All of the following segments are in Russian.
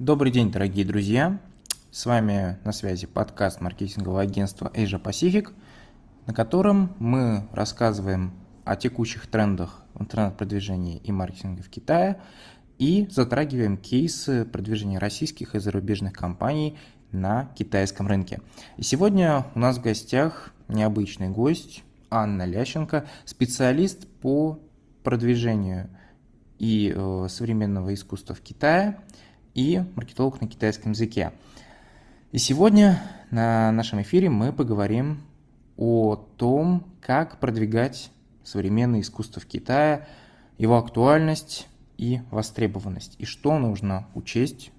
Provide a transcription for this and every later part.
Добрый день, дорогие друзья! С вами на связи подкаст маркетингового агентства Asia Pacific, на котором мы рассказываем о текущих трендах в интернет-продвижении и маркетинге в Китае и затрагиваем кейсы продвижения российских и зарубежных компаний на китайском рынке. И сегодня у нас в гостях необычный гость Анна Лященко, специалист по продвижению и э, современного искусства в Китае – и маркетолог на китайском языке. И сегодня на нашем эфире мы поговорим о том, как продвигать современное искусство в Китае, его актуальность и востребованность, и что нужно учесть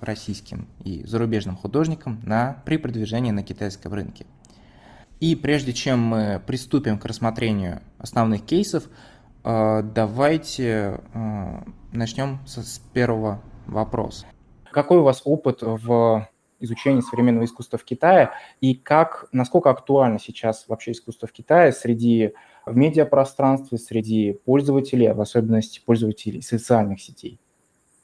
российским и зарубежным художникам на, при продвижении на китайском рынке. И прежде чем мы приступим к рассмотрению основных кейсов, э, давайте э, начнем с первого вопрос. Какой у вас опыт в изучении современного искусства в Китае и как, насколько актуально сейчас вообще искусство в Китае среди в медиапространстве, среди пользователей, в особенности пользователей социальных сетей?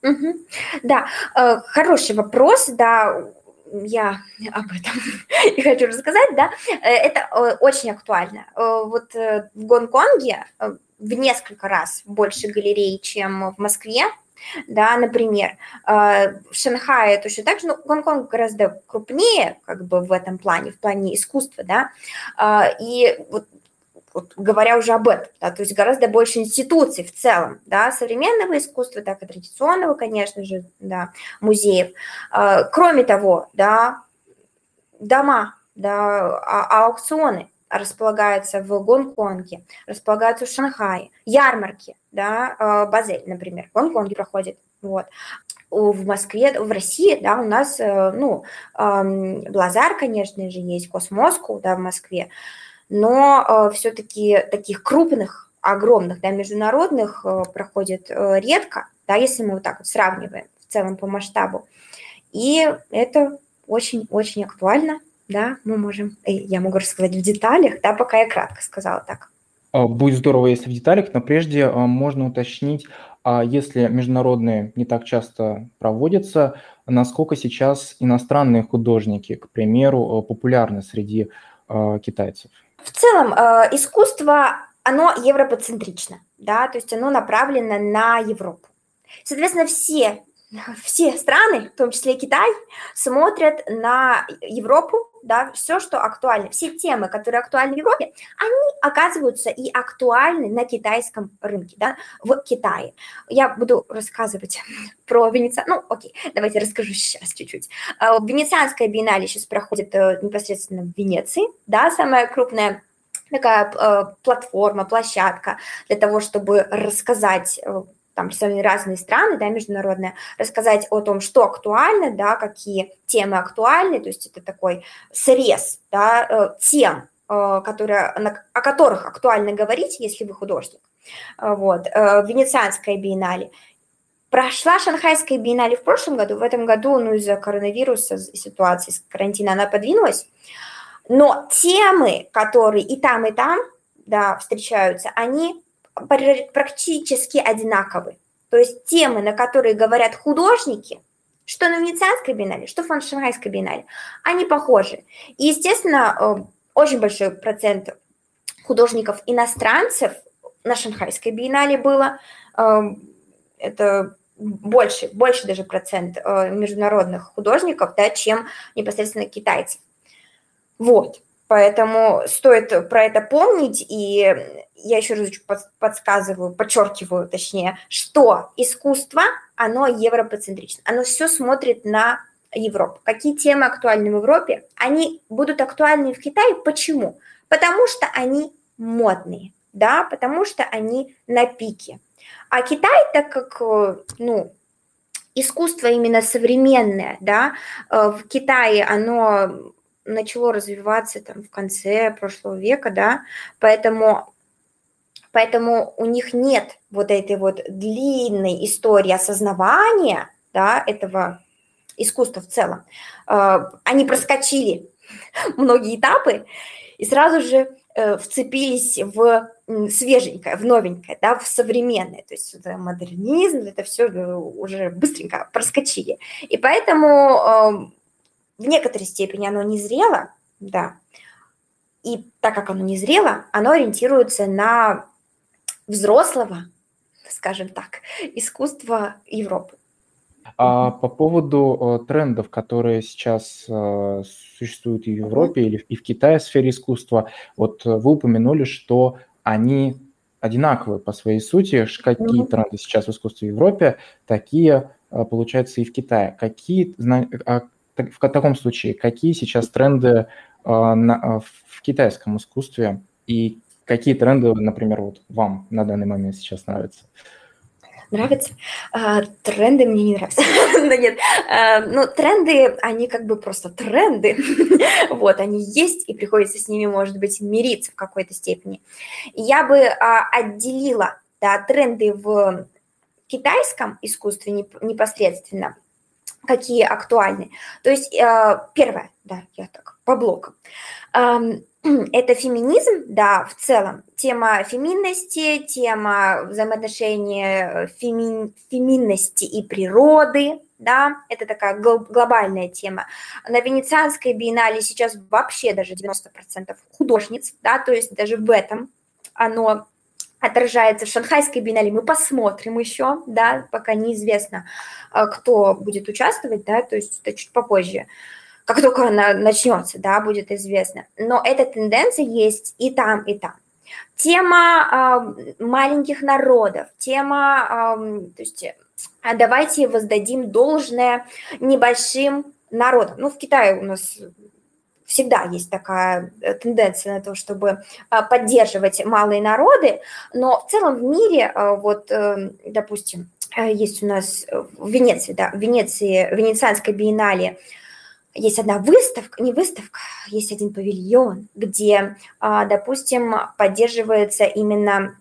Угу. Да, э, хороший вопрос, да, я об этом и хочу рассказать, да, э, это э, очень актуально. Вот в Гонконге в несколько раз больше галерей, чем в Москве, да, например, э, в Шанхае точно так же, но Гонконг гораздо крупнее, как бы в этом плане, в плане искусства, да, э, и вот вот, говоря уже об этом, да, то есть гораздо больше институций в целом, да, современного искусства, так и традиционного, конечно же, да, музеев. Э, кроме того, да, дома, да, а, аукционы, располагаются в Гонконге, располагаются в Шанхае, ярмарки, да, э, Базель, например, в Гонконге проходит, вот. В Москве, в России, да, у нас, э, ну, Блазар, конечно же, есть, Космоску, да, в Москве, но э, все-таки таких крупных, огромных, да, международных проходит редко, да, если мы вот так вот сравниваем в целом по масштабу. И это очень-очень актуально, да, мы можем, э, я могу рассказать в деталях, да, пока я кратко сказала так. А, будет здорово, если в деталях, но прежде а, можно уточнить, а если международные не так часто проводятся, насколько сейчас иностранные художники, к примеру, популярны среди китайцев? В целом, искусство, оно европоцентрично, да, то есть оно направлено на Европу. Соответственно, все все страны, в том числе Китай, смотрят на Европу, да, все, что актуально, все темы, которые актуальны в Европе, они оказываются и актуальны на китайском рынке, да, в Китае. Я буду рассказывать про Венециан, ну, окей, давайте расскажу сейчас чуть-чуть. А, Венецианская биеннале сейчас проходит э, непосредственно в Венеции, да, самая крупная такая э, платформа, площадка для того, чтобы рассказать э, там представлены разные страны, да, международные, рассказать о том, что актуально, да, какие темы актуальны, то есть это такой срез, да, э, тем, э, которые, о которых актуально говорить, если вы художник. Э, вот. Венецианская биеннале. Прошла Шанхайская биеннале в прошлом году, в этом году, ну, из-за коронавируса, ситуации с карантина, она подвинулась, но темы, которые и там, и там, да, встречаются, они практически одинаковы. То есть темы, на которые говорят художники, что на Венецианской биеннале, что в Шанхайской биеннале, они похожи. И, естественно, э, очень большой процент художников иностранцев на Шанхайской биеннале было. Э, это больше, больше даже процент э, международных художников, да, чем непосредственно китайцев. Вот. Поэтому стоит про это помнить, и я еще раз подсказываю, подчеркиваю, точнее, что искусство, оно европоцентрично, оно все смотрит на Европу. Какие темы актуальны в Европе, они будут актуальны в Китае. Почему? Потому что они модные, да, потому что они на пике. А Китай, так как, ну, искусство именно современное, да, э, в Китае оно начало развиваться там в конце прошлого века, да, поэтому, поэтому у них нет вот этой вот длинной истории осознавания, да, этого искусства в целом. А, они проскочили многие этапы, и сразу же э, вцепились в свеженькое, в новенькое, да, в современное. То есть это модернизм, это все э, уже быстренько проскочили. И поэтому э, в некоторой степени оно не зрело, да. И так как оно не зрело, оно ориентируется на взрослого, скажем так, искусства Европы. А по поводу э, трендов, которые сейчас э, существуют и в Европе, или и в Китае в сфере искусства, вот вы упомянули, что они одинаковые по своей сути. Какие mm-hmm. тренды сейчас в искусстве в Европе, такие, э, получается, и в Китае. Какие, а, в таком случае, какие сейчас тренды в китайском искусстве и какие тренды, например, вот вам на данный момент сейчас нравятся? нравится. А, тренды мне не нравятся. да нет, а, ну тренды, они как бы просто тренды. вот, они есть, и приходится с ними, может быть, мириться в какой-то степени. Я бы а, отделила да, тренды в китайском искусстве непосредственно, какие актуальны. То есть, а, первое, да, я так по блокам. Это феминизм, да, в целом. Тема феминности, тема взаимоотношения э, феми, феминности и природы, да, это такая глобальная тема. На Венецианской биеннале сейчас вообще даже 90% художниц, да, то есть даже в этом оно отражается в Шанхайской биеннале. Мы посмотрим еще, да, пока неизвестно, э, кто будет участвовать, да, то есть это чуть попозже как только она начнется, да, будет известно. Но эта тенденция есть и там, и там. Тема э, маленьких народов, тема, э, то есть а давайте воздадим должное небольшим народам. Ну, в Китае у нас всегда есть такая э, тенденция на то, чтобы поддерживать малые народы, но в целом в мире, вот, допустим, есть у нас в Венеции, да, в Венеции, в Венецианской биеннале есть одна выставка, не выставка, есть один павильон, где, а, допустим, поддерживается именно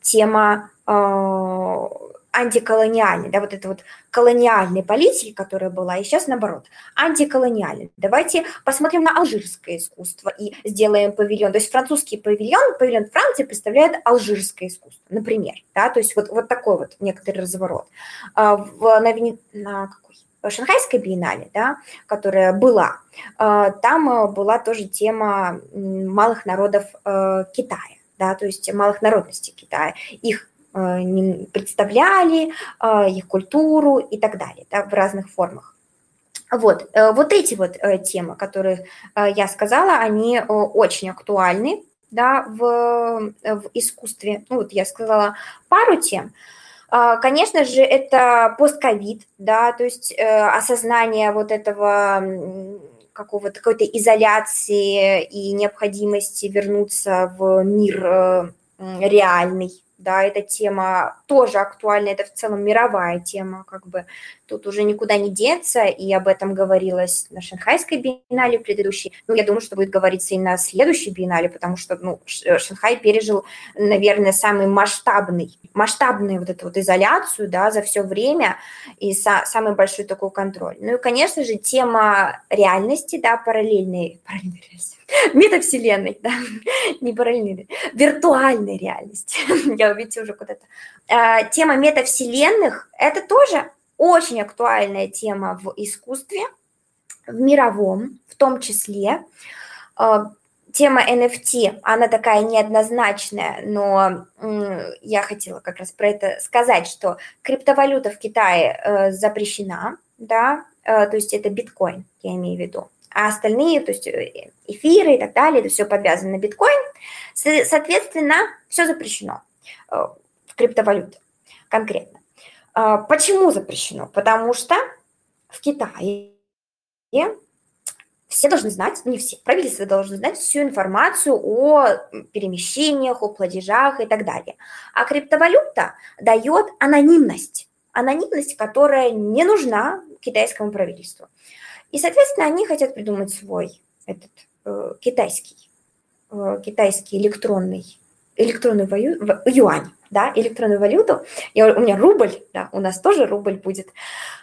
тема а, антиколониальной, да, вот это вот колониальной политики, которая была, и сейчас наоборот, антиколониальной. Давайте посмотрим на алжирское искусство и сделаем павильон. То есть французский павильон, павильон Франции представляет алжирское искусство, например, да, то есть вот, вот такой вот некоторый разворот. А, в, на, на какой? Шанхайской биеннале, да, которая была, э, там э, была тоже тема малых народов э, Китая, да, то есть малых народностей Китая. Их представляли, их культуру и так далее, да, в разных формах. Вот, вот эти вот темы, которые я сказала, они очень актуальны, да, в, в искусстве. Ну, вот я сказала пару тем, конечно же, это постковид, да, то есть э, осознание вот этого какого-то какой-то изоляции и необходимости вернуться в мир э, реальный, да, эта тема тоже актуальна, это в целом мировая тема, как бы тут уже никуда не деться, и об этом говорилось на Шанхайской биеннале предыдущей, ну, я думаю, что будет говориться и на следующей биеннале, потому что, ну, Шанхай пережил, наверное, самый масштабный, масштабную вот эту вот изоляцию, да, за все время, и са- самый большой такой контроль. Ну, и, конечно же, тема реальности, да, параллельной, параллельной реальности, метавселенной, да, не параллельной, виртуальной реальности. Я, видите, уже куда-то. А, тема метавселенных – это тоже очень актуальная тема в искусстве, в мировом в том числе. А, тема NFT, она такая неоднозначная, но я хотела как раз про это сказать, что криптовалюта в Китае э, запрещена, да, э, то есть это биткоин, я имею в виду а остальные, то есть э, эфиры и так далее, это все подвязано на биткоин. Соответственно, все запрещено э, в криптовалюте конкретно. А, почему запрещено? Потому что в Китае все должны знать, не все, правительство должно знать всю информацию о перемещениях, о платежах и так далее. А криптовалюта дает анонимность, анонимность, которая не нужна китайскому правительству. И, соответственно, они хотят придумать свой этот э, китайский, э, китайский электронный, электронную валю, юань, да, электронную валюту. Я, у меня рубль, да, у нас тоже рубль будет.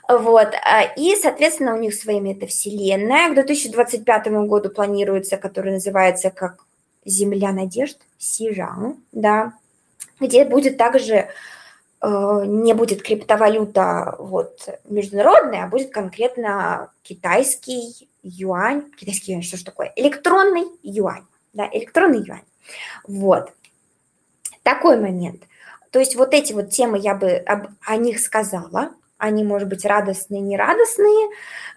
Вот. А, и, соответственно, у них своя метавселенная. К 2025 году планируется, которая называется как «Земля надежд» Сижан, да, где будет также Э, не будет криптовалюта вот международная, а будет конкретно китайский юань. Китайский юань, что ж такое? Электронный юань. Да, электронный юань. Вот. Такой момент. То есть вот эти вот темы я бы об, о них сказала. Они, может быть, радостные, нерадостные.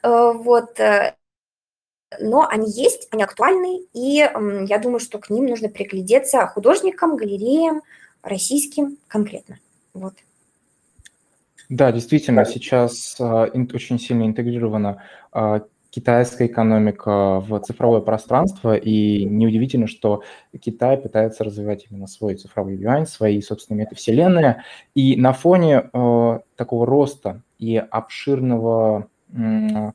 Э, вот. Э, но они есть, они актуальны, и я думаю, что к ним нужно приглядеться художникам, галереям, российским конкретно. Вот. Да, действительно, сейчас а, очень сильно интегрирована китайская экономика в цифровое пространство, и неудивительно, что Китай пытается развивать именно свой цифровой юань, свои собственные метавселенные, и на фоне э, такого роста и обширного э,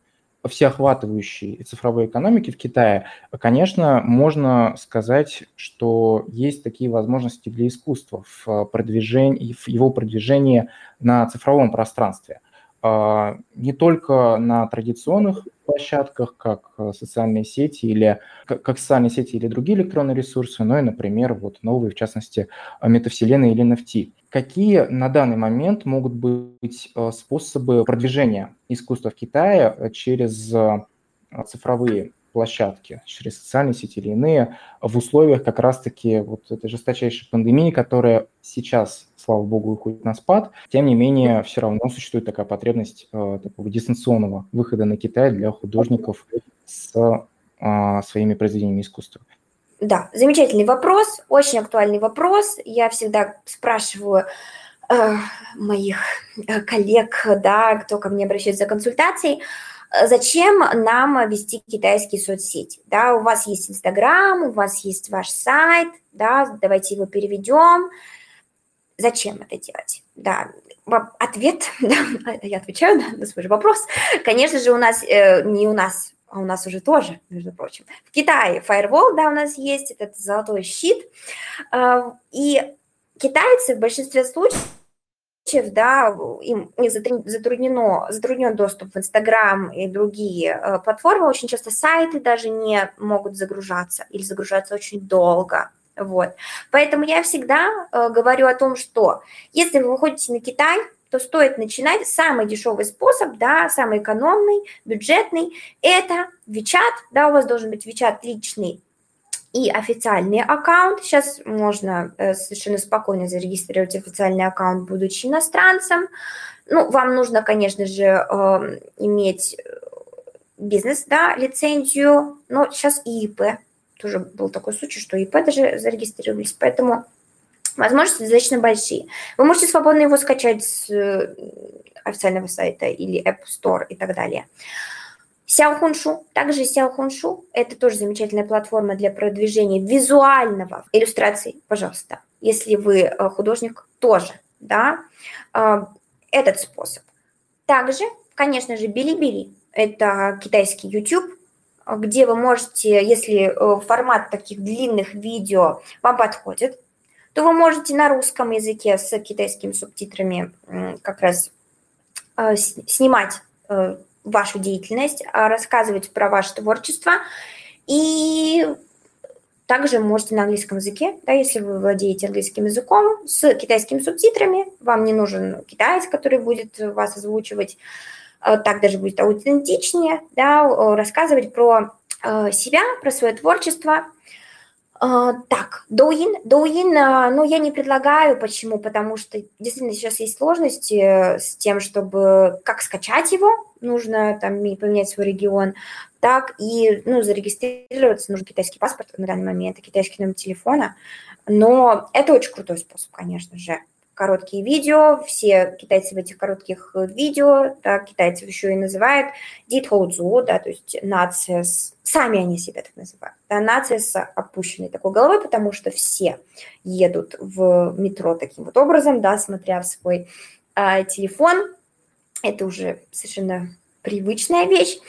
всеохватывающей цифровой экономики в Китае, конечно, можно сказать, что есть такие возможности для искусства в, продвижении, в его продвижении на цифровом пространстве. А, не только на традиционных площадках, как социальные сети или как социальные сети или другие электронные ресурсы, но и, например, вот новые, в частности, метавселенные или NFT. Какие на данный момент могут быть э, способы продвижения искусства в Китае э, через э, цифровые площадки, через социальные сети или иные, в условиях как раз-таки вот этой жесточайшей пандемии, которая сейчас, слава богу, уходит на спад, тем не менее, все равно существует такая потребность э, такого дистанционного выхода на Китай для художников с э, своими произведениями искусства. Да, замечательный вопрос, очень актуальный вопрос. Я всегда спрашиваю э, моих э, коллег, да, кто ко мне обращается за консультацией, зачем нам вести китайские соцсети? Да, у вас есть Инстаграм, у вас есть ваш сайт, да, давайте его переведем. Зачем это делать? Да, ответ, да, я отвечаю на свой же вопрос. Конечно же, у нас, э, не у нас, а у нас уже тоже, между прочим. В Китае firewall, да, у нас есть, этот золотой щит. А, и китайцы в большинстве случаев да, им не затруднено, затруднен доступ в Инстаграм и другие э, платформы, очень часто сайты даже не могут загружаться или загружаться очень долго. Вот. Поэтому я всегда э, говорю о том, что если вы выходите на Китай, то стоит начинать. Самый дешевый способ, да, самый экономный, бюджетный, это WeChat, да, у вас должен быть WeChat личный и официальный аккаунт. Сейчас можно э, совершенно спокойно зарегистрировать официальный аккаунт, будучи иностранцем. Ну, вам нужно, конечно же, эм, иметь э, бизнес, да, лицензию, но сейчас и ИП. Тоже был такой случай, что ИП даже зарегистрировались, поэтому Возможности достаточно большие. Вы можете свободно его скачать с э, официального сайта или App Store и так далее. Сяохуншу, также Сяохуншу, это тоже замечательная платформа для продвижения визуального иллюстраций, пожалуйста, если вы э, художник, тоже, да, э, этот способ. Также, конечно же, Билибили, это китайский YouTube, где вы можете, если формат таких длинных видео вам подходит, то вы можете на русском языке с китайскими субтитрами как раз э, снимать э, вашу деятельность, а рассказывать про ваше творчество. И также можете на английском языке, да, если вы владеете английским языком, с китайскими субтитрами, вам не нужен китаец, который будет вас озвучивать, э, так даже будет аутентичнее, да, рассказывать про себя, про свое творчество – так, Douyin, Douyin, а, ну, я не предлагаю, почему? Потому что действительно сейчас есть сложности э, с тем, чтобы как скачать его, нужно там поменять свой регион, так и, ну, зарегистрироваться, нужен китайский паспорт на данный момент, китайский номер телефона, но это очень крутой способ, конечно же короткие видео, все китайцы в этих коротких э, видео, да, китайцы еще и называют дитхоудзу, да, то есть нация. Сами они себя так называют. Нация с опущенной такой головой, потому что все едут в метро таким вот образом, да, смотря в свой э, телефон. Это уже совершенно привычная вещь.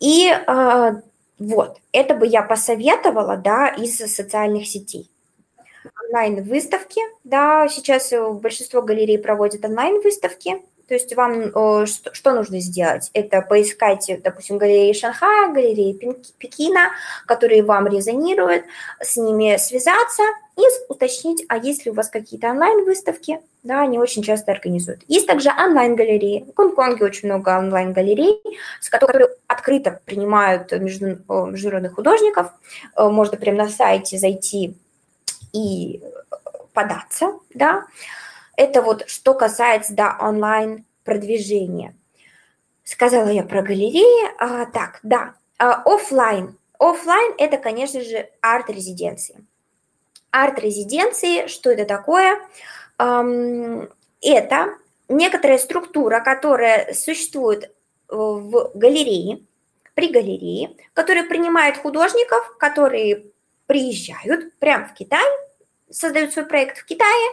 И э, вот, это бы я посоветовала, да, из социальных сетей онлайн-выставки, да, сейчас большинство галерей проводят онлайн-выставки, То есть вам что, нужно сделать? Это поискать, допустим, галереи Шанхая, галереи Пекина, которые вам резонируют, с ними связаться и уточнить, а есть ли у вас какие-то онлайн-выставки, да, они очень часто организуют. Есть также онлайн-галереи. В Гонконге очень много онлайн-галерей, с которые открыто принимают международных художников. Э, можно прямо на сайте зайти и податься, да. Это вот что касается, да, онлайн-продвижения. Сказала я про галереи. А, так, да, а, офлайн. Офлайн – это, конечно же, арт-резиденции. Арт-резиденции, что это такое? Это некоторая структура, которая существует в галерее, при галерее, которая принимает художников, которые приезжают прямо в Китай, создают свой проект в Китае,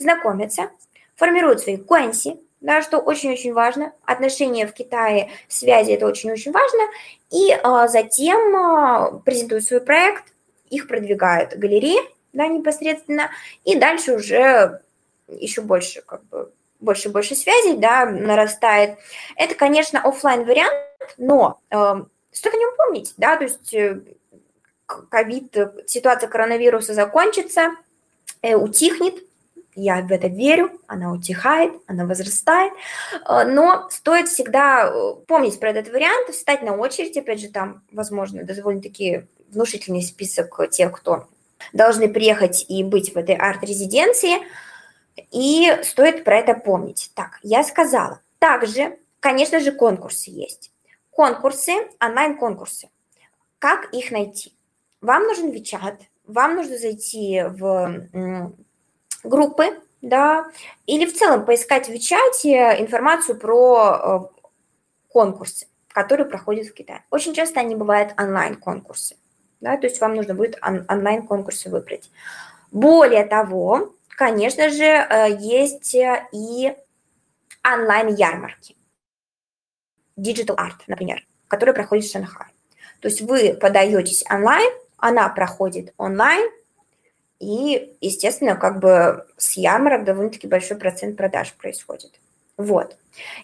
знакомятся, формируют свои куэнси, да, что очень-очень важно. Отношения в Китае, связи – это очень-очень важно. И а, затем а, презентуют свой проект, их продвигают галереи, да, непосредственно, и дальше уже еще больше, как бы, больше и больше связей, да, нарастает. Это, конечно, офлайн вариант, но э, стоит о нем помнить, да, то есть э, ковид, ситуация коронавируса закончится, э, утихнет, я в это верю, она утихает, она возрастает, э, но стоит всегда э, помнить про этот вариант, встать на очередь, опять же, там, возможно, довольно-таки внушительный список тех, кто должны приехать и быть в этой арт-резиденции, и стоит про это помнить. Так, я сказала. Также, конечно же, конкурсы есть. Конкурсы, онлайн-конкурсы. Как их найти? Вам нужен WeChat, вам нужно зайти в группы, да, или в целом поискать в WeChat информацию про э, конкурсы, которые проходят в Китае. Очень часто они бывают онлайн-конкурсы да, то есть вам нужно будет он- онлайн-конкурсы выбрать. Более того, конечно же, э, есть э, и онлайн-ярмарки. Digital Art, например, который проходит в Шанхае. То есть вы подаетесь онлайн, она проходит онлайн, и, естественно, как бы с ярмарок довольно-таки большой процент продаж происходит. Вот.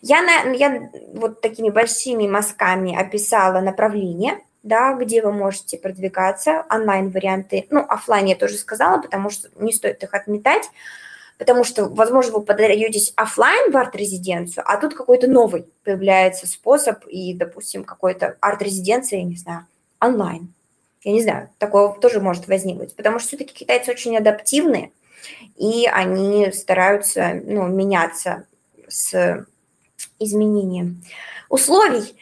Я, на, я вот такими большими мазками описала направление, да, где вы можете продвигаться, онлайн-варианты, ну, офлайн я тоже сказала, потому что не стоит их отметать, потому что, возможно, вы подаетесь офлайн в арт-резиденцию, а тут какой-то новый появляется способ, и, допустим, какой-то арт-резиденция, я не знаю, онлайн. Я не знаю, такое тоже может возникнуть, потому что все-таки китайцы очень адаптивны, и они стараются ну, меняться с изменением условий,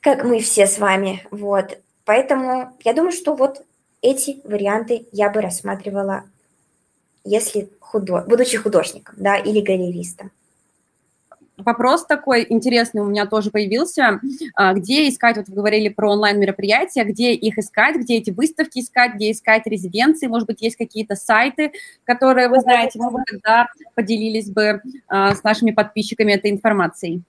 как мы все с вами. Вот. Поэтому я думаю, что вот эти варианты я бы рассматривала, если худо... будучи художником, да, или галеристом. Вопрос такой интересный у меня тоже появился. А, где искать, вот вы говорили про онлайн-мероприятия, где их искать, где эти выставки искать, где искать резиденции, может быть, есть какие-то сайты, которые вы знаете, мы бы тогда поделились бы а, с нашими подписчиками этой информацией.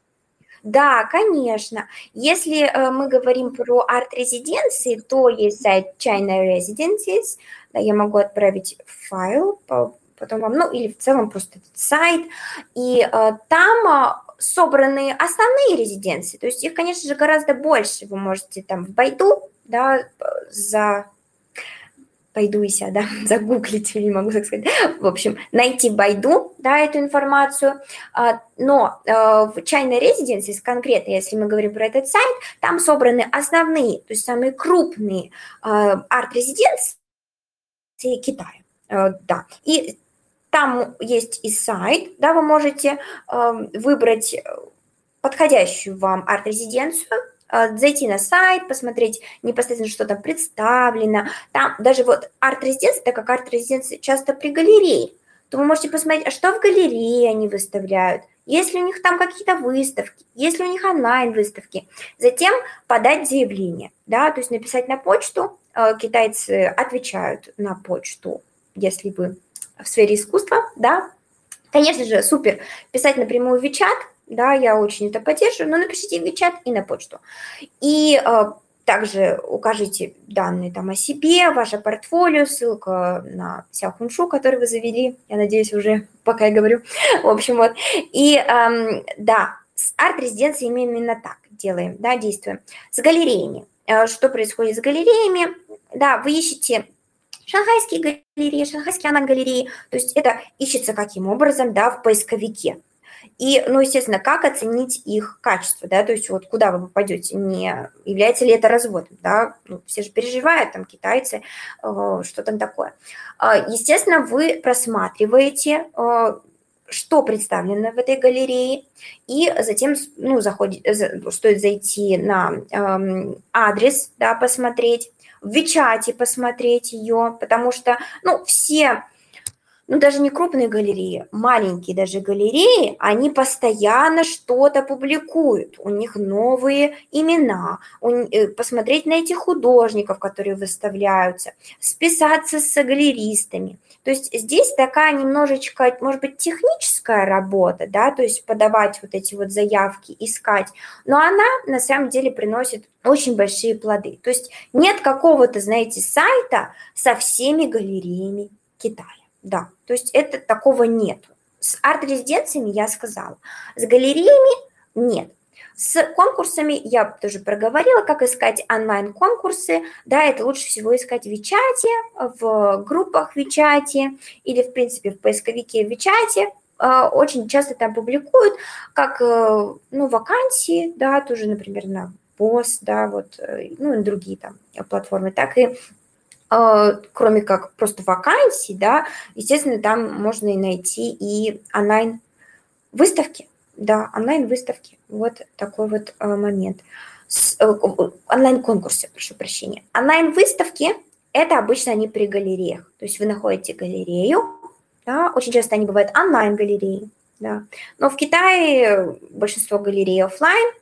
Да, конечно. Если э, мы говорим про арт-резиденции, то есть сайт China Residencies, да, я могу отправить файл, потом вам, ну или в целом просто этот сайт, и э, там э, собраны основные резиденции, то есть их, конечно же, гораздо больше, вы можете там в Байду, да, за Байду и себя, да, загуглить, не могу так сказать, в общем, найти Байду, да, эту информацию, а, но э, в China Residences конкретно, если мы говорим про этот сайт, там собраны основные, то есть самые крупные э, арт-резиденции Китая, э, да, и там есть и сайт, да, вы можете выбрать подходящую вам арт-резиденцию, а, зайти на сайт, посмотреть непосредственно, что там представлено. Там даже вот арт-резиденция, так как арт-резиденция часто при галерее, то вы можете посмотреть, а что в галерее они выставляют, есть ли у них там какие-то выставки, есть ли у них онлайн-выставки. Затем подать заявление, да, то есть написать на почту, а, китайцы отвечают на почту, если вы в сфере искусства, да. Конечно же, супер писать напрямую в WeChat, да, я очень это поддерживаю, но напишите в чат и на почту. И э, также укажите данные там о себе, ваше портфолио, ссылка на Сяохуншу, который вы завели, я надеюсь, уже пока я говорю. В общем, вот. И эм, да, с арт-резиденцией мы именно так делаем, да, действуем. С галереями. Э, что происходит с галереями? Да, вы ищете шанхайские галереи, шанхайские анан-галереи, то есть это ищется каким образом, да, в поисковике. И, ну, естественно, как оценить их качество, да, то есть вот куда вы попадете, не является ли это разводом, да, ну, все же переживают, там, китайцы, э, что там такое. Э, естественно, вы просматриваете, э, что представлено в этой галерее, и затем, ну, заходит, стоит зайти на э, адрес, да, посмотреть, в Вичате посмотреть ее, потому что, ну, все ну даже не крупные галереи, маленькие даже галереи, они постоянно что-то публикуют, у них новые имена, э, посмотреть на этих художников, которые выставляются, списаться с галеристами. То есть здесь такая немножечко, может быть, техническая работа, да, то есть подавать вот эти вот заявки, искать, но она на самом деле приносит очень большие плоды. То есть нет какого-то, знаете, сайта со всеми галереями Китая. Да, то есть это такого нет. С арт-резиденциями я сказала. С галереями нет. С конкурсами я тоже проговорила, как искать онлайн-конкурсы. Да, это лучше всего искать в Вичате, в группах Вичате или, в принципе, в поисковике Вичате. А, очень часто там публикуют как э, ну, вакансии, да, тоже, например, на ПОС, да, вот, э, ну и другие там платформы, так и кроме как просто вакансий, да, естественно, там можно и найти и онлайн-выставки, да, онлайн-выставки, вот такой вот а, момент. Э, онлайн-конкурсы, прошу прощения. Онлайн-выставки – это обычно они при галереях, то есть вы находите галерею, да, очень часто они бывают онлайн-галереи, да, но в Китае большинство галерей офлайн,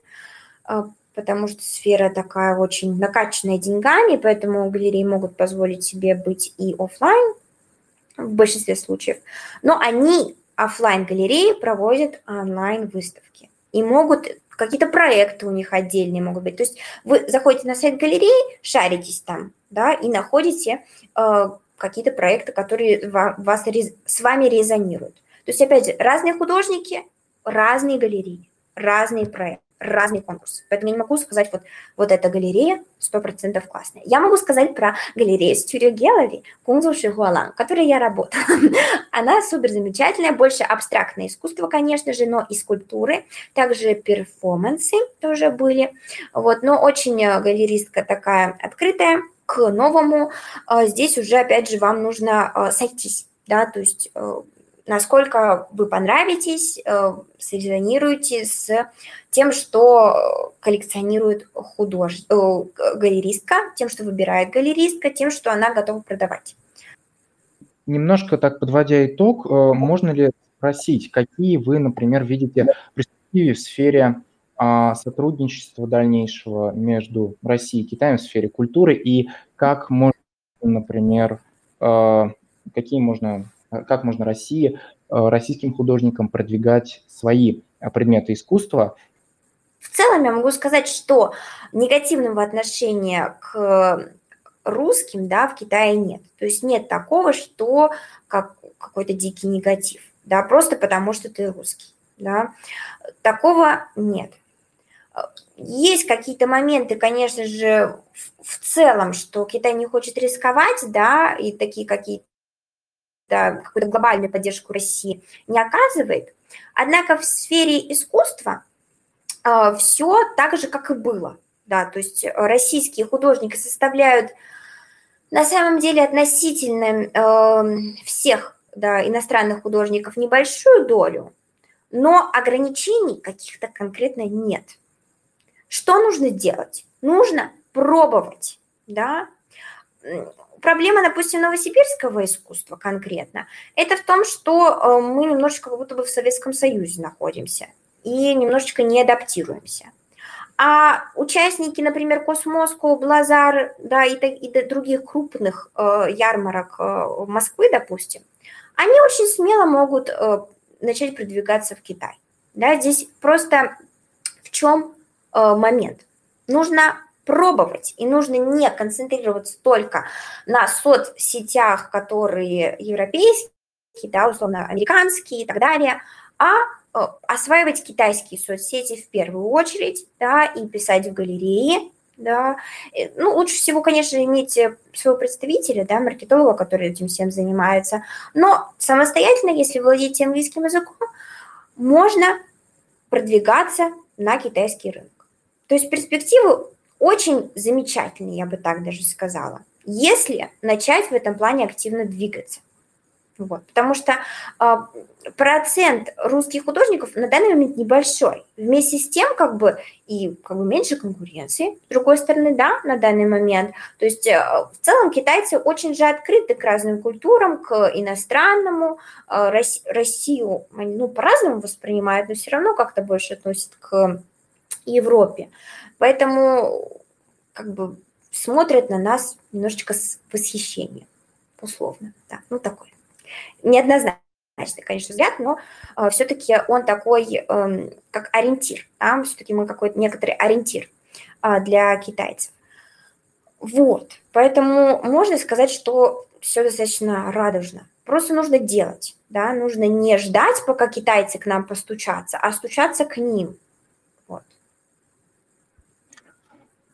а, потому что сфера такая очень накачанная деньгами, поэтому галереи могут позволить себе быть и офлайн в большинстве случаев, но они, офлайн галереи, проводят онлайн-выставки и могут какие-то проекты у них отдельные могут быть. То есть вы заходите на сайт галереи, шаритесь там, да, и находите э, какие-то проекты, которые вас, с вами резонируют. То есть, опять же, разные художники, разные галереи, разные проекты разные конкурсы. Поэтому я не могу сказать, вот, вот эта галерея 100% классная. Я могу сказать про галерею Studio Gallery Кунзу Шихуалан, в которой я работала. Она супер замечательная, больше абстрактное искусство, конечно же, но и скульптуры, также перформансы тоже были. Вот, но очень э, галеристка такая открытая к новому. Э, здесь уже, опять же, вам нужно э, сойтись да, то есть насколько вы понравитесь, э, срезонируете с тем, что коллекционирует худож... Э, галеристка, тем, что выбирает галеристка, тем, что она готова продавать. Немножко так подводя итог, э, можно ли спросить, какие вы, например, видите перспективы в сфере а, сотрудничества дальнейшего между Россией и Китаем в сфере культуры? И как можно, например, какие можно как можно России, э, российским художникам продвигать свои э, предметы искусства. В целом я могу сказать, что негативного отношения к русским да, в Китае нет. То есть нет такого, что как какой-то дикий негатив, да, просто потому что ты русский. Да. Такого нет. Есть какие-то моменты, конечно же, в целом, что Китай не хочет рисковать, да, и такие какие-то какую-то глобальную поддержку России не оказывает. Однако в сфере искусства э, все так же, как и было. Да, то есть российские художники составляют на самом деле относительно э, всех да, иностранных художников небольшую долю, но ограничений каких-то конкретно нет. Что нужно делать? Нужно пробовать, да, проблема, допустим, новосибирского искусства конкретно, это в том, что э, мы немножечко как будто бы в Советском Союзе находимся и немножечко не адаптируемся. А участники, например, Космоску, Блазар, да, и, и других крупных э, ярмарок э, Москвы, допустим, они очень смело могут э, начать продвигаться в Китай. Да, здесь просто в чем э, момент? Нужно пробовать, и нужно не концентрироваться только на соцсетях, которые европейские, да, условно, американские и так далее, а э, осваивать китайские соцсети в первую очередь, да, и писать в галерее, да. Э, ну, лучше всего, конечно, иметь э, своего представителя, да, маркетолога, который этим всем занимается, но самостоятельно, если владеть английским языком, можно продвигаться на китайский рынок. То есть перспективы очень замечательные, я бы так даже сказала, если начать в этом плане активно двигаться. Вот, потому что э, процент русских художников на данный момент небольшой. Вместе с тем, как бы, и как бы меньше конкуренции, с другой стороны, да, на данный момент. То есть э, в целом китайцы очень же открыты к разным культурам, к иностранному. Э, Россию ну, по-разному воспринимают, но все равно как-то больше относят к Европе. Поэтому как бы смотрят на нас немножечко с восхищением, условно. Да, ну такой неоднозначный, конечно, взгляд, но э, все-таки он такой, э, как ориентир, да? все-таки мы какой-то некоторый ориентир э, для китайцев. Вот, поэтому можно сказать, что все достаточно радужно. Просто нужно делать, да, нужно не ждать, пока китайцы к нам постучатся, а стучаться к ним. Вот.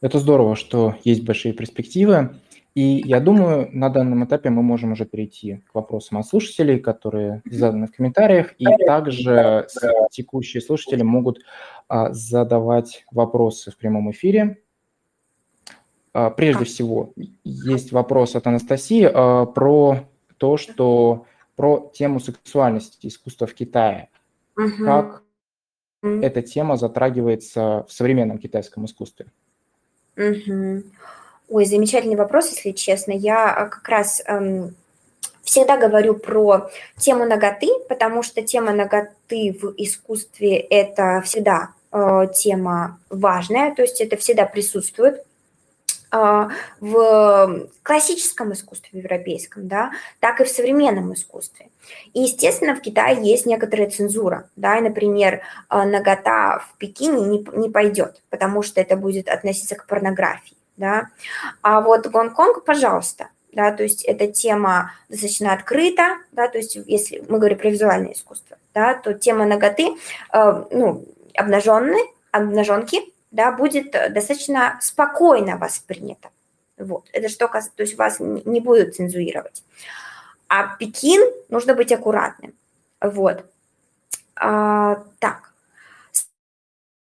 Это здорово, что есть большие перспективы. И я думаю, на данном этапе мы можем уже перейти к вопросам от слушателей, которые заданы в комментариях, и также текущие слушатели могут а, задавать вопросы в прямом эфире. А, прежде всего, есть вопрос от Анастасии а, про то, что про тему сексуальности искусства в Китае. Угу. Как эта тема затрагивается в современном китайском искусстве? Угу. Ой, замечательный вопрос, если честно. Я а, как раз эм, всегда говорю про тему ноготы, потому что тема ноготы в искусстве – это всегда э, тема важная, то есть это всегда присутствует в классическом искусстве европейском, да, так и в современном искусстве. И, естественно, в Китае есть некоторая цензура, да, и, например, э, нагота в Пекине не, не пойдет, потому что это будет относиться к порнографии да. А вот Гонконг, пожалуйста, да, то есть эта тема достаточно открыта, да, то есть если мы говорим про визуальное искусство, да, то тема ноготы, э, ну, обнаженные, обнаженки, да, будет достаточно спокойно воспринято. Вот, это что касается, то есть вас не будут цензурировать. А Пекин нужно быть аккуратным. Вот. А, так.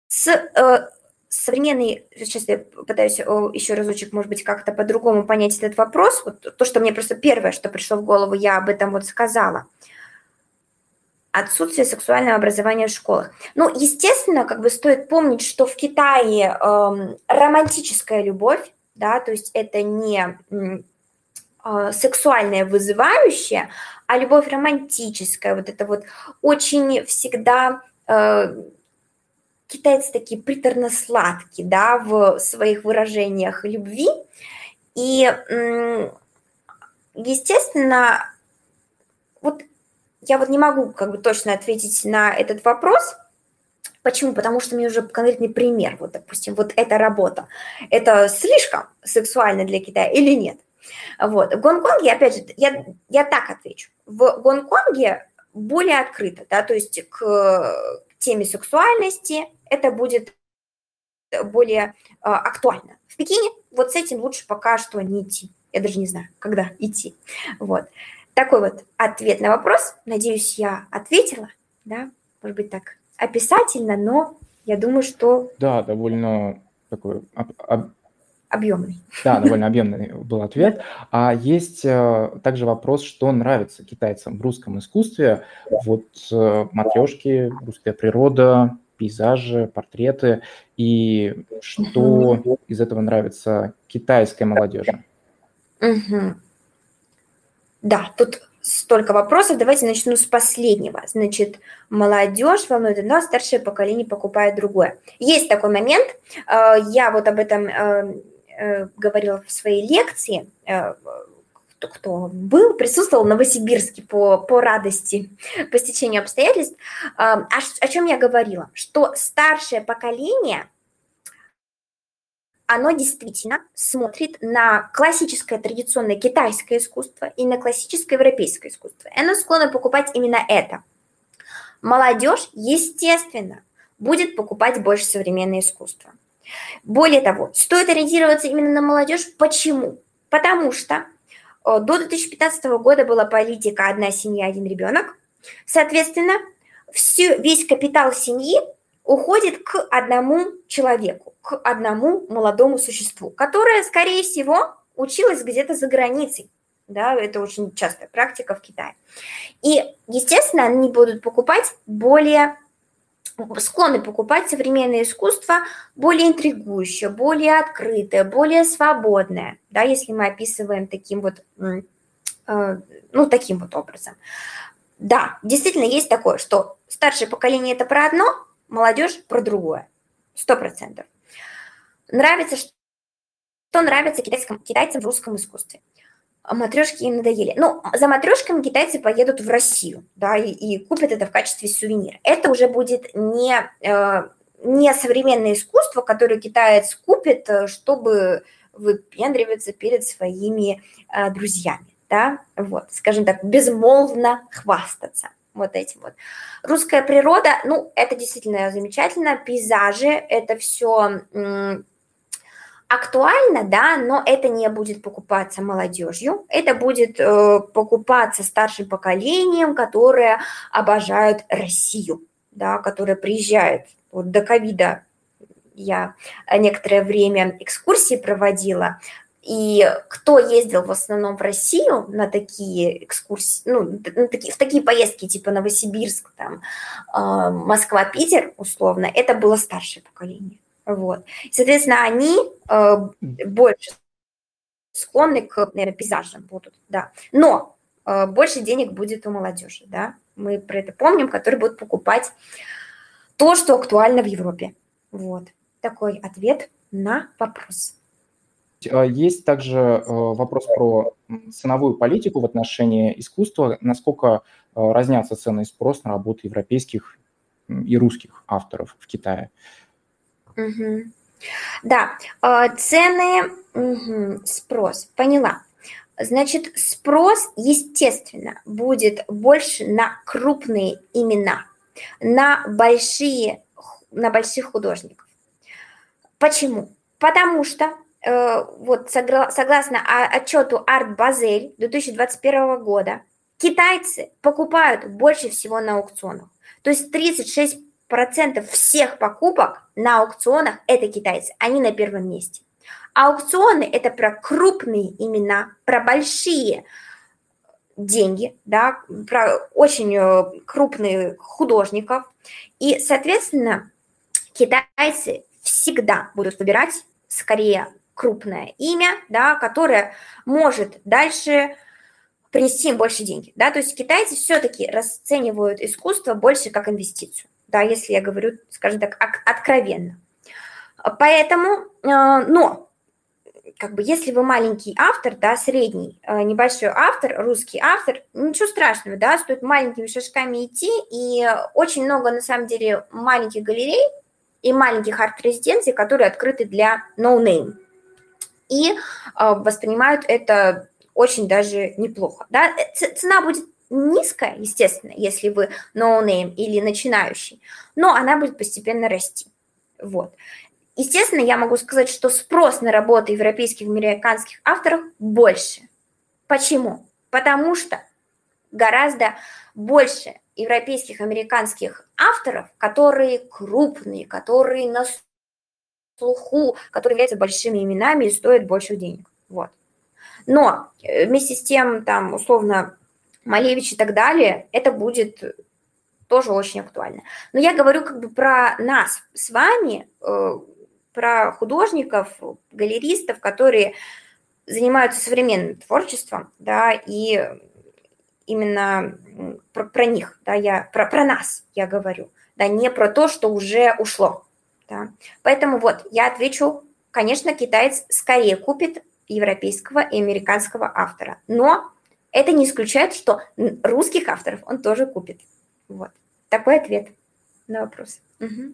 С, э, современный, сейчас я пытаюсь еще разочек, может быть, как-то по-другому понять этот вопрос. Вот то, что мне просто первое, что пришло в голову, я об этом вот сказала. Отсутствие сексуального образования в школах. Ну, естественно, как бы стоит помнить, что в Китае э, романтическая любовь, да, то есть это не э, сексуальная вызывающая, а любовь романтическая, вот это вот очень всегда э, китайцы такие приторно-сладкие, да, в своих выражениях любви. И, естественно, вот я вот не могу как бы точно ответить на этот вопрос. Почему? Потому что мне уже конкретный пример. Вот, допустим, вот эта работа. Это слишком сексуально для Китая или нет? Вот. В Гонконге, опять же, я, я так отвечу. В Гонконге более открыто, да, то есть к теме сексуальности это будет более э, актуально. В Пекине вот с этим лучше пока что не идти. Я даже не знаю, когда идти. Вот. Такой вот ответ на вопрос. Надеюсь, я ответила, да, может быть, так описательно, но я думаю, что... Да, довольно такой об, об... объемный. Да, довольно объемный был ответ. А есть э, также вопрос, что нравится китайцам в русском искусстве. Вот э, матрешки, русская природа, пейзажи, портреты, и что из этого нравится китайской молодежи? Угу. Да, тут столько вопросов. Давайте начну с последнего. Значит, молодежь волнует одно, а старшее поколение покупает другое. Есть такой момент. Э, я вот об этом э, э, говорила в своей лекции кто был, присутствовал в Новосибирске по, по радости, по стечению обстоятельств. А, о, о чем я говорила? Что старшее поколение оно действительно смотрит на классическое традиционное китайское искусство и на классическое европейское искусство. И оно склонно покупать именно это. Молодежь, естественно, будет покупать больше современное искусство. Более того, стоит ориентироваться именно на молодежь. Почему? Потому что э, до 2015 года была политика «одна семья, один ребенок». Соответственно, все, весь капитал семьи уходит к одному человеку, к одному молодому существу, которое, скорее всего, училось где-то за границей. Да, это очень частая практика в Китае. И, естественно, они будут покупать более склонны покупать современное искусство более интригующее, более открытое, более свободное, да, если мы описываем таким вот, э, ну, таким вот образом. Да, действительно есть такое, что старшее поколение это про одно, молодежь про другое. Сто процентов. Нравится, что нравится китайским, китайцам в русском искусстве. А матрешки им надоели. Ну, за матрешками китайцы поедут в Россию, да, и, и купят это в качестве сувенира. Это уже будет не, э, не современное искусство, которое китаец купит, э, чтобы выпендриваться перед своими э, друзьями, да, вот, скажем так, безмолвно хвастаться вот этим вот. Русская природа, ну, это действительно замечательно, пейзажи, это все актуально, да, но это не будет покупаться молодежью, это будет э, покупаться старшим поколением, которые обожают Россию, да, которые приезжают. Вот до ковида я некоторое время экскурсии проводила, и кто ездил в основном в Россию на такие экскурсии, ну, на такие, в такие поездки, типа Новосибирск, там, э, Москва-Питер, условно, это было старшее поколение. Вот. Соответственно, они э, больше склонны к, наверное, пейзажам будут, да. Но э, больше денег будет у молодежи, да. Мы про это помним, которые будут покупать то, что актуально в Европе. Вот. Такой ответ на вопрос. А, есть также э, вопрос про ценовую политику в отношении искусства. Насколько э, разнятся цены и спрос на работы европейских и русских авторов в Китае? Угу. Да, э, цены, угу, спрос, поняла. Значит, спрос, естественно, будет больше на крупные имена, на большие, на больших художников. Почему? Потому что вот согласно отчету Art Basel 2021 года, китайцы покупают больше всего на аукционах. То есть 36% всех покупок на аукционах – это китайцы, они на первом месте. Аукционы – это про крупные имена, про большие деньги, да, про очень э, крупных художников. И, соответственно, китайцы всегда будут выбирать скорее крупное имя, да, которое может дальше принести им больше денег. Да? То есть китайцы все-таки расценивают искусство больше как инвестицию, да, если я говорю, скажем так, откровенно. Поэтому, э, но как бы если вы маленький автор, да, средний, э, небольшой автор, русский автор, ничего страшного, да, стоит маленькими шажками идти, и очень много, на самом деле, маленьких галерей и маленьких арт-резиденций, которые открыты для no-name, и а, воспринимают это очень даже неплохо. Да? Э, цена будет низкая, естественно, если вы no-name или начинающий, но она будет постепенно расти. Вот. Естественно, я могу сказать, что спрос на работы европейских и американских авторов больше. Почему? Потому что гораздо больше европейских, американских авторов, которые крупные, которые на слуху, которые являются большими именами и стоят больше денег. Вот. Но э, вместе с тем, там, условно, Малевич и так далее, это будет тоже очень актуально. Но я говорю как бы про нас с вами, э, про художников, галеристов, которые занимаются современным творчеством, да, и именно про, про них, да, я про, про нас я говорю, да, не про то, что уже ушло. Да. Поэтому вот я отвечу, конечно, китаец скорее купит европейского и американского автора, но это не исключает, что русских авторов он тоже купит. Вот такой ответ на вопрос. Угу.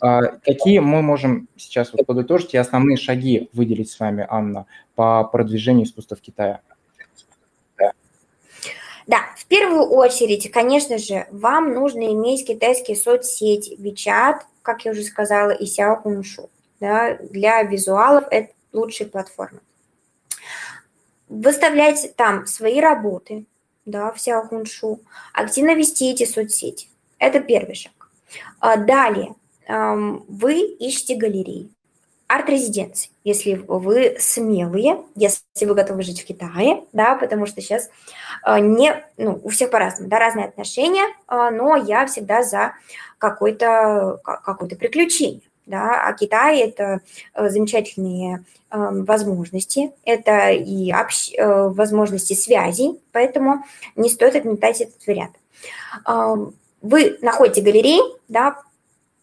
А, какие мы можем сейчас вот подытожить и основные шаги выделить с вами, Анна, по продвижению искусства в Китае? Да, в первую очередь, конечно же, вам нужно иметь китайские соцсети, WeChat, как я уже сказала, и Xiaohongshu. Да, для визуалов это лучшие платформы. Выставляйте там свои работы, да, в Xiaohongshu, активно вести эти соцсети. Это первый шаг. А далее, вы ищете галереи, арт-резиденции, если вы смелые, если вы готовы жить в Китае, да, потому что сейчас а, не, ну, у всех по-разному, да, разные отношения, а, но я всегда за какое-то какое приключение, да, а Китай – это э, замечательные возможности, это и общ, э, возможности связей, поэтому не стоит отметать этот вариант. Вы находите галереи, да,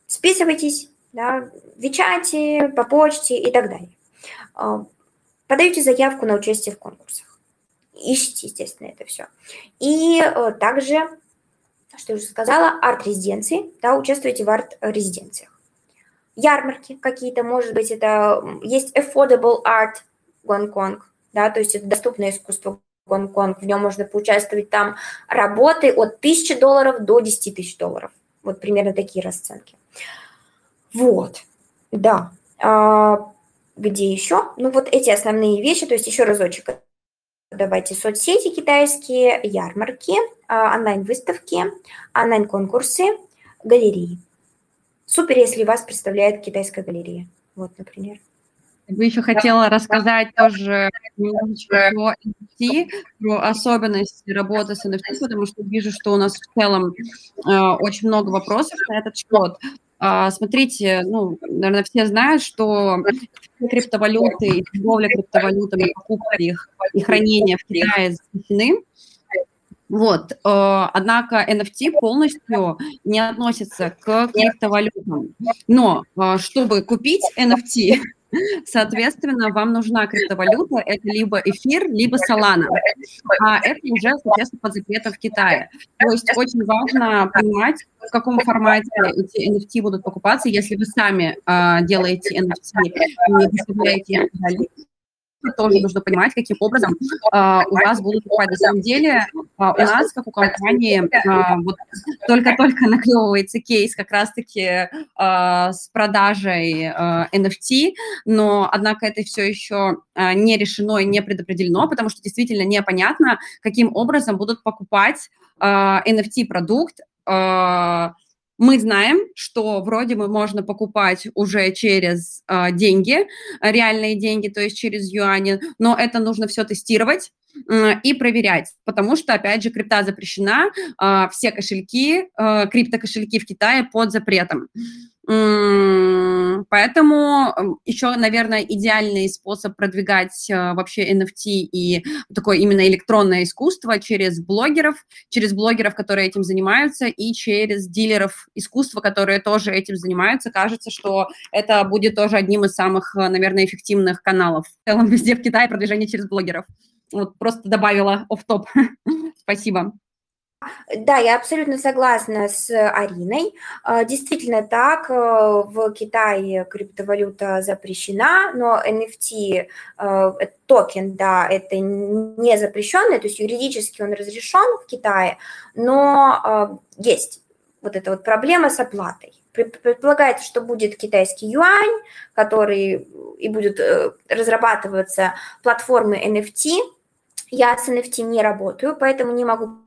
списывайтесь, да, в Вичате, по почте и так далее. А, подаете заявку на участие в конкурсах. Ищите, естественно, это все. И э, также, что я уже сказала, арт-резиденции, да, участвуйте в арт-резиденциях. Ярмарки какие-то, может быть, это есть affordable art Гонконг, да, то есть это доступное искусство Гонконг, в нем можно поучаствовать там работы от 1000 долларов до 10 тысяч долларов. Вот примерно такие расценки. Вот, да. А, где еще? Ну, вот эти основные вещи, то есть еще разочек. Давайте соцсети китайские, ярмарки, а, онлайн-выставки, онлайн-конкурсы, галереи. Супер, если вас представляет китайская галерея. Вот, например. Бы еще хотела рассказать тоже немножечко про NFT, про особенности работы с NFT, потому что вижу, что у нас в целом э, очень много вопросов на этот счет. А, смотрите, ну, наверное, все знают, что криптовалюты торговля криптовалютами, покупка их и хранение в Китае запрещены. Вот, э, однако NFT полностью не относится к криптовалютам. Но э, чтобы купить NFT, Соответственно, вам нужна криптовалюта, это либо эфир, либо солана. А это уже, соответственно, под запретом в Китае. То есть очень важно понимать, в каком формате эти NFT будут покупаться. Если вы сами э, делаете NFT и выставляете тоже нужно понимать, каким образом а, у вас будут покупать. На самом деле а, у нас, как у компании, а, вот только-только наклевывается кейс как раз-таки а, с продажей а, NFT, но, однако, это все еще а, не решено и не предопределено, потому что действительно непонятно, каким образом будут покупать а, NFT-продукт, а, мы знаем, что вроде бы можно покупать уже через э, деньги, реальные деньги, то есть через юани, но это нужно все тестировать и проверять, потому что, опять же, крипта запрещена, э, все кошельки, э, криптокошельки в Китае под запретом. Поэтому еще, наверное, идеальный способ продвигать э, вообще NFT и такое именно электронное искусство через блогеров, через блогеров, которые этим занимаются, и через дилеров искусства, которые тоже этим занимаются. Кажется, что это будет тоже одним из самых, наверное, эффективных каналов в целом везде в Китае продвижение через блогеров. Вот просто добавила оф топ Спасибо. Да, я абсолютно согласна с Ариной. А, действительно так, э, в Китае криптовалюта запрещена, но NFT э, токен, да, это не запрещенный, то есть юридически он разрешен в Китае, но э, есть вот эта вот проблема с оплатой. Предполагается, что будет китайский юань, который и будет разрабатываться платформы NFT. Я с NFT не работаю, поэтому не могу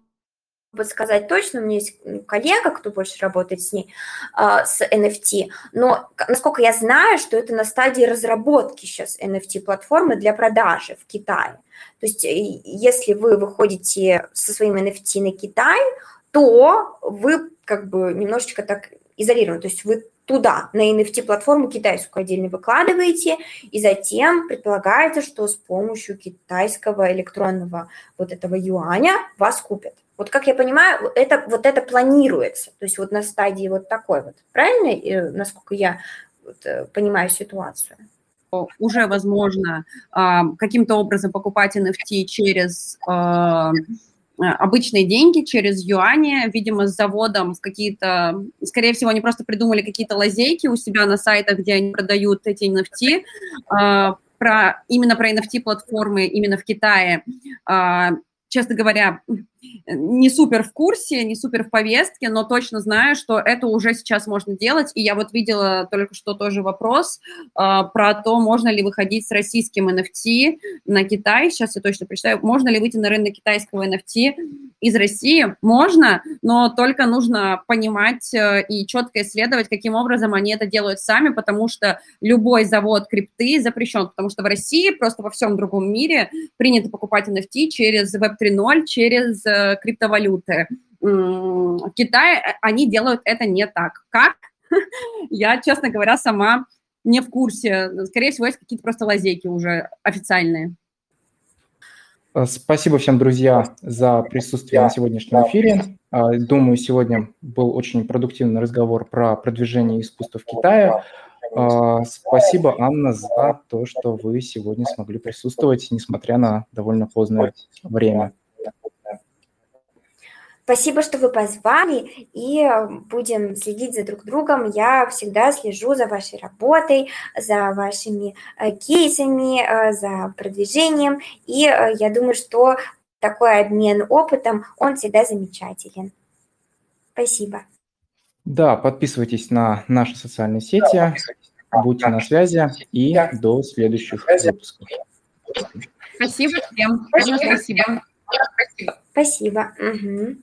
подсказать точно, у меня есть коллега, кто больше работает с ней, а, с NFT, но насколько я знаю, что это на стадии разработки сейчас NFT-платформы для продажи в Китае. То есть если вы выходите со своим NFT на Китай, то вы как бы немножечко так изолированы, то есть вы туда, на NFT-платформу китайскую отдельно выкладываете, и затем предполагается, что с помощью китайского электронного вот этого юаня вас купят. Вот как я понимаю, это, вот это планируется, то есть вот на стадии вот такой вот, правильно, и, насколько я вот, э, понимаю ситуацию? Уже возможно а, каким-то образом покупать NFT через а, обычные деньги через юани, видимо, с заводом в какие-то, скорее всего, они просто придумали какие-то лазейки у себя на сайтах, где они продают эти NFT, а, про, именно про NFT-платформы именно в Китае. Честно говоря, не супер в курсе, не супер в повестке, но точно знаю, что это уже сейчас можно делать. И я вот видела только что тоже вопрос э, про то, можно ли выходить с российским NFT на Китай. Сейчас я точно прочитаю. Можно ли выйти на рынок китайского NFT из России? Можно, но только нужно понимать э, и четко исследовать, каким образом они это делают сами, потому что любой завод крипты запрещен, потому что в России, просто во всем другом мире принято покупать NFT через Web 3.0, через э, криптовалюты. В Китае э, они делают это не так. Как? Я, честно говоря, сама не в курсе. Скорее всего, есть какие-то просто лазейки уже официальные. Э, спасибо всем, друзья, за присутствие на сегодняшнем эфире. Э, думаю, сегодня был очень продуктивный разговор про продвижение искусства в Китае. Спасибо, Анна, за то, что вы сегодня смогли присутствовать, несмотря на довольно поздное время. Спасибо, что вы позвали, и э, будем следить за друг другом. Я всегда слежу за вашей работой, за вашими э, кейсами, э, за продвижением, и я думаю, что такой обмен опытом, он всегда замечателен. Спасибо. Да, подписывайтесь на наши социальные сети, будьте на связи и до следующих выпусков. Спасибо всем. Спасибо. Спасибо. Угу.